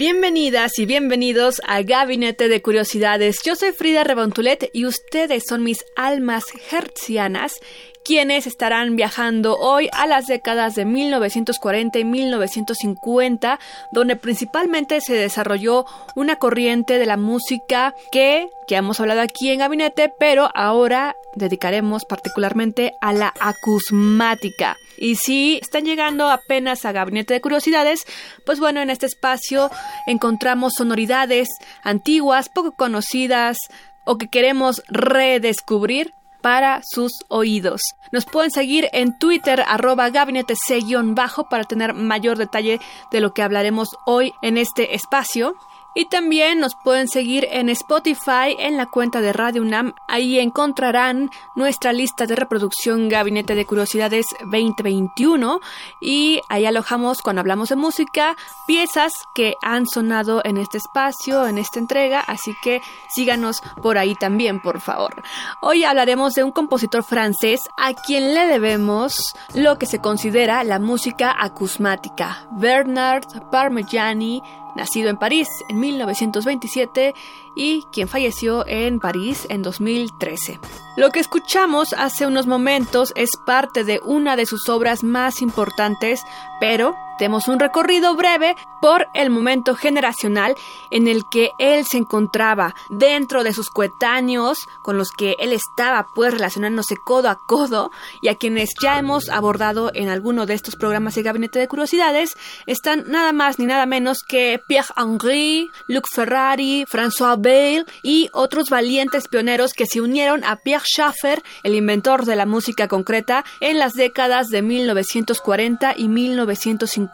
Bienvenidas y bienvenidos a Gabinete de Curiosidades. Yo soy Frida Rebontulet y ustedes son mis almas hertzianas quienes estarán viajando hoy a las décadas de 1940 y 1950, donde principalmente se desarrolló una corriente de la música que ya hemos hablado aquí en Gabinete, pero ahora dedicaremos particularmente a la acusmática. Y si están llegando apenas a Gabinete de Curiosidades, pues bueno, en este espacio encontramos sonoridades antiguas, poco conocidas o que queremos redescubrir para sus oídos. Nos pueden seguir en Twitter arroba gabinete bajo para tener mayor detalle de lo que hablaremos hoy en este espacio. Y también nos pueden seguir en Spotify en la cuenta de Radio UNAM. Ahí encontrarán nuestra lista de reproducción Gabinete de Curiosidades 2021 y ahí alojamos cuando hablamos de música piezas que han sonado en este espacio, en esta entrega, así que síganos por ahí también, por favor. Hoy hablaremos de un compositor francés a quien le debemos lo que se considera la música acusmática, Bernard Parmigiani nacido en París en 1927 y quien falleció en París en 2013. Lo que escuchamos hace unos momentos es parte de una de sus obras más importantes, pero demos un recorrido breve por el momento generacional en el que él se encontraba dentro de sus coetáneos con los que él estaba pues relacionándose codo a codo y a quienes ya hemos abordado en alguno de estos programas de Gabinete de Curiosidades están nada más ni nada menos que Pierre Henry, Luc Ferrari, François Bale y otros valientes pioneros que se unieron a Pierre Schaeffer, el inventor de la música concreta, en las décadas de 1940 y 1950.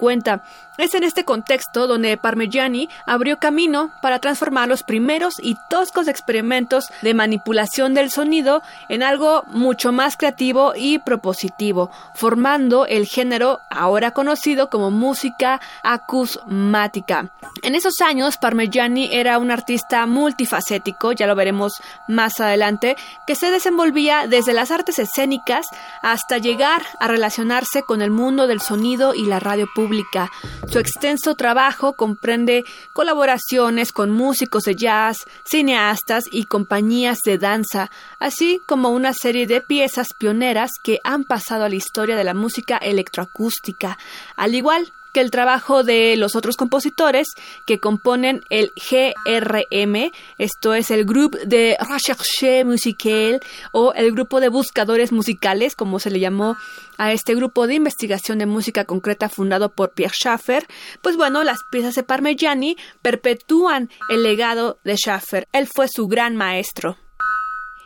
Es en este contexto donde Parmigiani abrió camino para transformar los primeros y toscos experimentos de manipulación del sonido en algo mucho más creativo y propositivo, formando el género ahora conocido como música acusmática. En esos años, Parmigiani era un artista multifacético, ya lo veremos más adelante, que se desenvolvía desde las artes escénicas hasta llegar a relacionarse con el mundo del sonido y la radio pública. Su extenso trabajo comprende colaboraciones con músicos de jazz, cineastas y compañías de danza, así como una serie de piezas pioneras que han pasado a la historia de la música electroacústica, al igual que el trabajo de los otros compositores que componen el GRM, esto es el Groupe de Recherche Musicale o el Grupo de Buscadores Musicales, como se le llamó a este grupo de investigación de música concreta fundado por Pierre Schaeffer, pues bueno, las piezas de Parmigiani perpetúan el legado de Schaeffer. Él fue su gran maestro.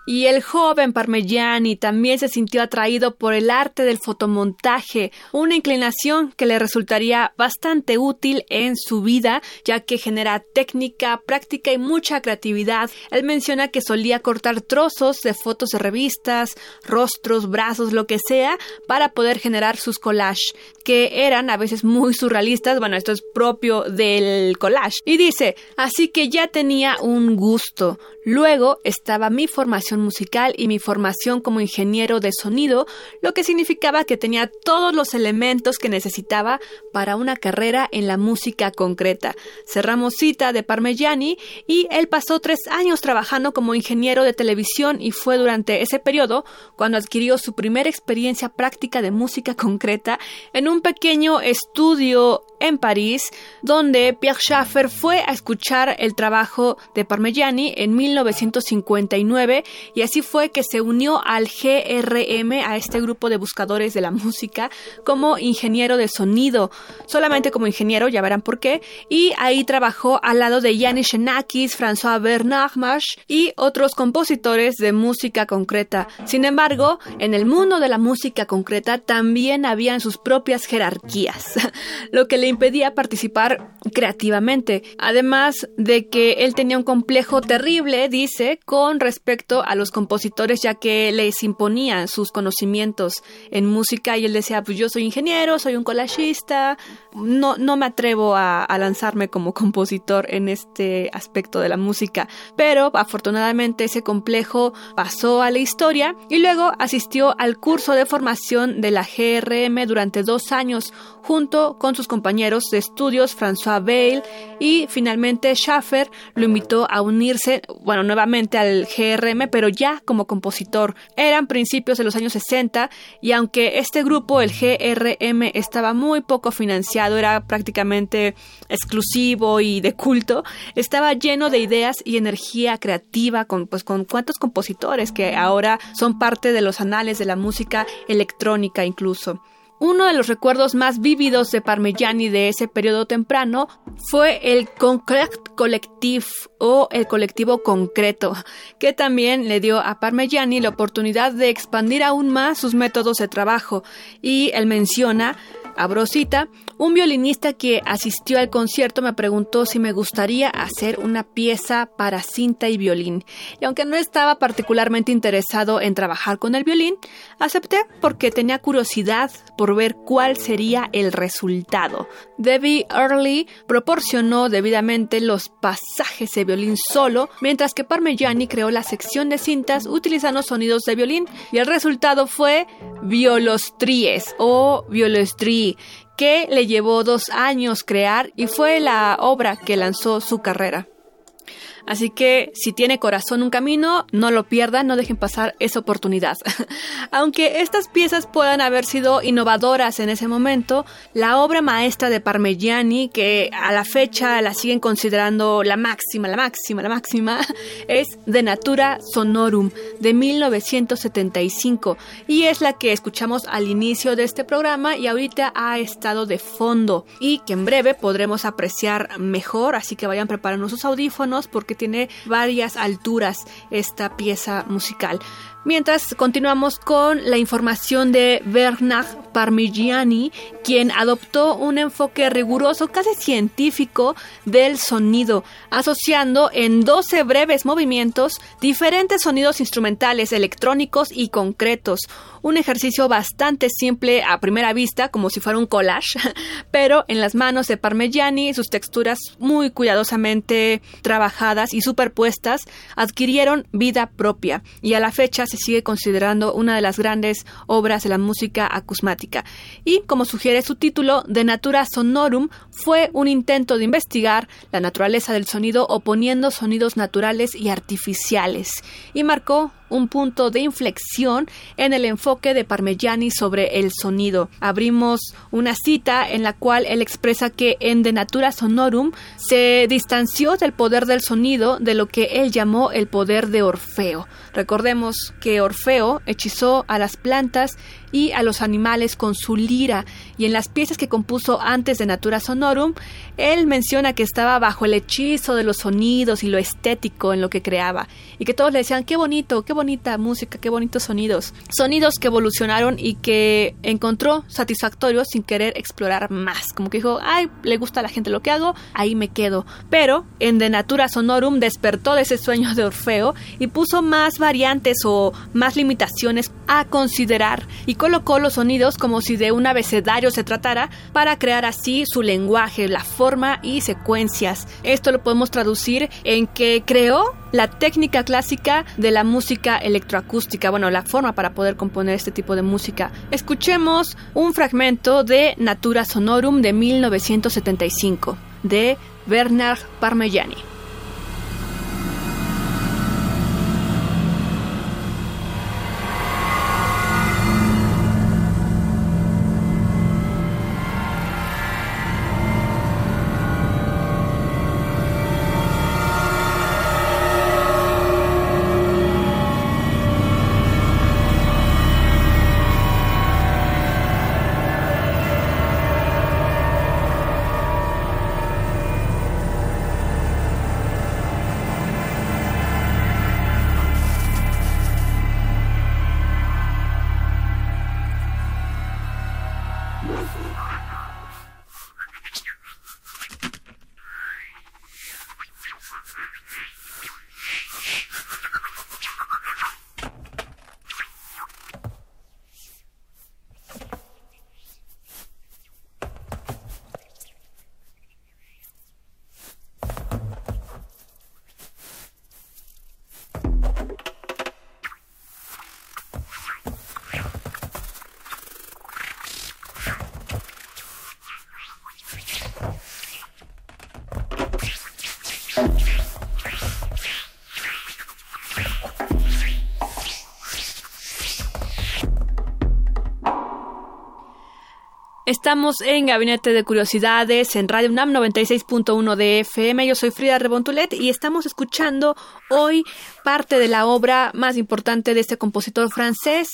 Y el joven Parmigiani también se sintió atraído por el arte del fotomontaje, una inclinación que le resultaría bastante útil en su vida, ya que genera técnica, práctica y mucha creatividad. Él menciona que solía cortar trozos de fotos de revistas, rostros, brazos, lo que sea, para poder generar sus collages, que eran a veces muy surrealistas. Bueno, esto es propio del collage. Y dice, así que ya tenía un gusto. Luego estaba mi formación musical y mi formación como ingeniero de sonido, lo que significaba que tenía todos los elementos que necesitaba para una carrera en la música concreta. Cerramos cita de Parmigiani y él pasó tres años trabajando como ingeniero de televisión y fue durante ese periodo cuando adquirió su primera experiencia práctica de música concreta en un pequeño estudio en París, donde Pierre Schaeffer fue a escuchar el trabajo de Parmigiani en 1959 y así fue que se unió al GRM, a este grupo de buscadores de la música, como ingeniero de sonido, solamente como ingeniero, ya verán por qué, y ahí trabajó al lado de Yannis Xenakis, François Bernard March y otros compositores de música concreta. Sin embargo, en el mundo de la música concreta también habían sus propias jerarquías, lo que le impedía participar creativamente. Además de que él tenía un complejo terrible, dice, con respecto a los compositores, ya que les imponían sus conocimientos en música y él decía, pues yo soy ingeniero, soy un collagista, no, no me atrevo a, lanzarme como compositor en este aspecto de la música. Pero afortunadamente ese complejo pasó a la historia y luego asistió al curso de formación de la GRM durante dos años junto con sus compañeros de estudios François Bale y finalmente Schaffer lo invitó a unirse, bueno, nuevamente al GRM, ya como compositor. Eran principios de los años 60 y aunque este grupo, el GRM, estaba muy poco financiado, era prácticamente exclusivo y de culto, estaba lleno de ideas y energía creativa con pues con cuantos compositores que ahora son parte de los anales de la música electrónica incluso. Uno de los recuerdos más vívidos de Parmigiani de ese periodo temprano fue el Concret Collectif o el colectivo concreto, que también le dio a Parmigiani la oportunidad de expandir aún más sus métodos de trabajo. Y él menciona Abrosita, un violinista que asistió al concierto me preguntó si me gustaría hacer una pieza para cinta y violín. Y aunque no estaba particularmente interesado en trabajar con el violín, acepté porque tenía curiosidad por ver cuál sería el resultado. Debbie Early proporcionó debidamente los pasajes de violín solo, mientras que Parmigiani creó la sección de cintas utilizando sonidos de violín y el resultado fue Violostries o Violostrie que le llevó dos años crear y fue la obra que lanzó su carrera. Así que si tiene corazón un camino, no lo pierdan, no dejen pasar esa oportunidad. Aunque estas piezas puedan haber sido innovadoras en ese momento, la obra maestra de Parmigiani, que a la fecha la siguen considerando la máxima, la máxima, la máxima, es De Natura Sonorum de 1975 y es la que escuchamos al inicio de este programa y ahorita ha estado de fondo y que en breve podremos apreciar mejor, así que vayan preparando sus audífonos porque que tiene varias alturas esta pieza musical. Mientras continuamos con la información de Bernard Parmigiani, quien adoptó un enfoque riguroso, casi científico, del sonido, asociando en 12 breves movimientos diferentes sonidos instrumentales, electrónicos y concretos. Un ejercicio bastante simple a primera vista, como si fuera un collage, pero en las manos de Parmigiani, sus texturas muy cuidadosamente trabajadas y superpuestas adquirieron vida propia y a la fecha se sigue considerando una de las grandes obras de la música acusmática. Y, como sugiere su título, De Natura Sonorum, fue un intento de investigar la naturaleza del sonido oponiendo sonidos naturales y artificiales, y marcó un punto de inflexión en el enfoque de Parmigiani sobre el sonido. Abrimos una cita en la cual él expresa que en De Natura Sonorum se distanció del poder del sonido de lo que él llamó el poder de Orfeo. Recordemos que Orfeo hechizó a las plantas y a los animales con su lira, y en las piezas que compuso antes de Natura Sonorum, él menciona que estaba bajo el hechizo de los sonidos y lo estético en lo que creaba, y que todos le decían, qué bonito, qué bonita música, qué bonitos sonidos. Sonidos que evolucionaron y que encontró satisfactorios sin querer explorar más, como que dijo, ay, le gusta a la gente lo que hago, ahí me quedo. Pero en De Natura Sonorum despertó de ese sueño de Orfeo y puso más variantes o más limitaciones a considerar y colocó los sonidos como si de un abecedario se tratara para crear así su lenguaje, la forma y secuencias. Esto lo podemos traducir en que creó la técnica clásica de la música electroacústica, bueno, la forma para poder componer este tipo de música. Escuchemos un fragmento de Natura Sonorum de 1975 de Bernard Parmigiani. Estamos en Gabinete de Curiosidades en Radio UNAM 96.1 de FM. Yo soy Frida Rebontulet y estamos escuchando hoy parte de la obra más importante de este compositor francés,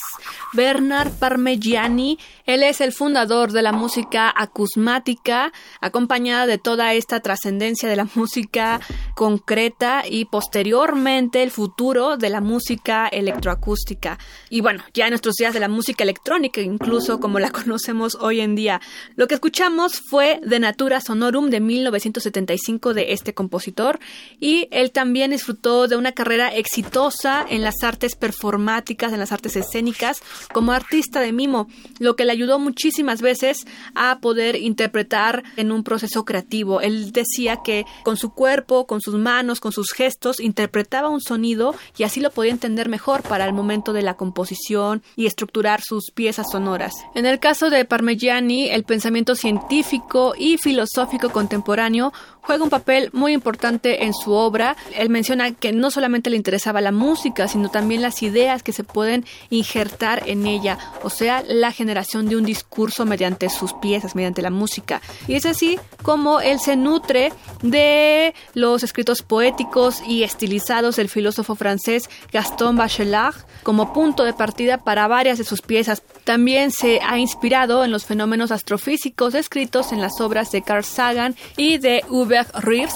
Bernard Parmigiani. Él es el fundador de la música acusmática, acompañada de toda esta trascendencia de la música concreta y posteriormente el futuro de la música electroacústica. Y bueno, ya en nuestros días de la música electrónica, incluso como la conocemos hoy en día lo que escuchamos fue De Natura Sonorum de 1975 de este compositor y él también disfrutó de una carrera exitosa en las artes performáticas, en las artes escénicas, como artista de mimo, lo que le ayudó muchísimas veces a poder interpretar en un proceso creativo. Él decía que con su cuerpo, con sus manos, con sus gestos, interpretaba un sonido y así lo podía entender mejor para el momento de la composición y estructurar sus piezas sonoras. En el caso de Parmigiani, el pensamiento científico y filosófico contemporáneo juega un papel muy importante en su obra. Él menciona que no solamente le interesaba la música, sino también las ideas que se pueden injertar en ella, o sea, la generación de un discurso mediante sus piezas, mediante la música. Y es así como él se nutre de los escritos poéticos y estilizados del filósofo francés Gaston Bachelard como punto de partida para varias de sus piezas. También se ha inspirado en los fenómenos astrofísicos descritos en las obras de Carl Sagan y de Hubert Reeves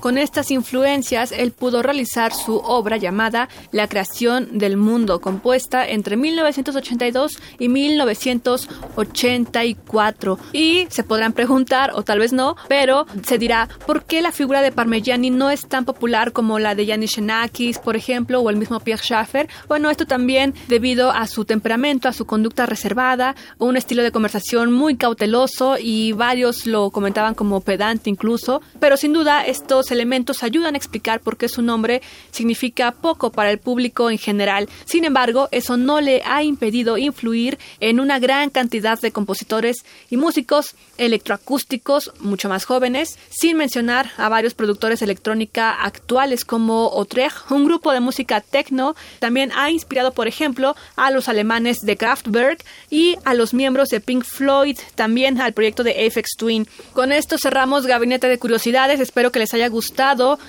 con estas influencias, él pudo realizar su obra llamada La creación del mundo, compuesta entre 1982 y 1984. Y se podrán preguntar, o tal vez no, pero se dirá, ¿por qué la figura de Parmigiani no es tan popular como la de Yanis Xenakis, por ejemplo, o el mismo Pierre Schaeffer? Bueno, esto también debido a su temperamento, a su conducta reservada, un estilo de conversación muy cauteloso y varios lo comentaban como pedante incluso, pero sin duda estos elementos ayudan a explicar por qué su nombre significa poco para el público en general. Sin embargo, eso no le ha impedido influir en una gran cantidad de compositores y músicos electroacústicos mucho más jóvenes, sin mencionar a varios productores electrónica actuales como Otrecht, un grupo de música techno, también ha inspirado, por ejemplo, a los alemanes de Kraftwerk y a los miembros de Pink Floyd, también al proyecto de Aphex Twin. Con esto cerramos Gabinete de Curiosidades, espero que les haya gustado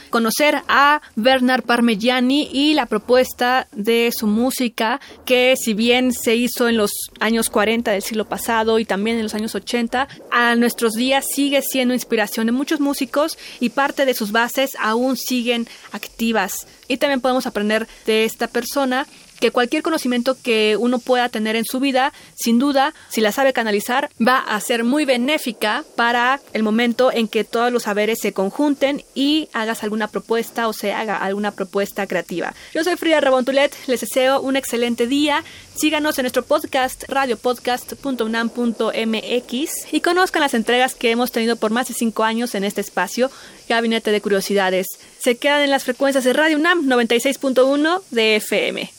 conocer a Bernard Parmigiani y la propuesta de su música, que si bien se hizo en los años 40 del siglo pasado y también en los años 80, a nuestros días sigue siendo inspiración de muchos músicos y parte de sus bases aún siguen activas. Y también podemos aprender de esta persona que cualquier conocimiento que uno pueda tener en su vida, sin duda, si la sabe canalizar, va a ser muy benéfica para el momento en que todos los saberes se conjunten y hagas alguna propuesta o se haga alguna propuesta creativa. Yo soy Frida Rebontulet, les deseo un excelente día. Síganos en nuestro podcast radiopodcast.unam.mx y conozcan las entregas que hemos tenido por más de cinco años en este espacio, Gabinete de Curiosidades. Se quedan en las frecuencias de Radio UNAM 96.1 de FM.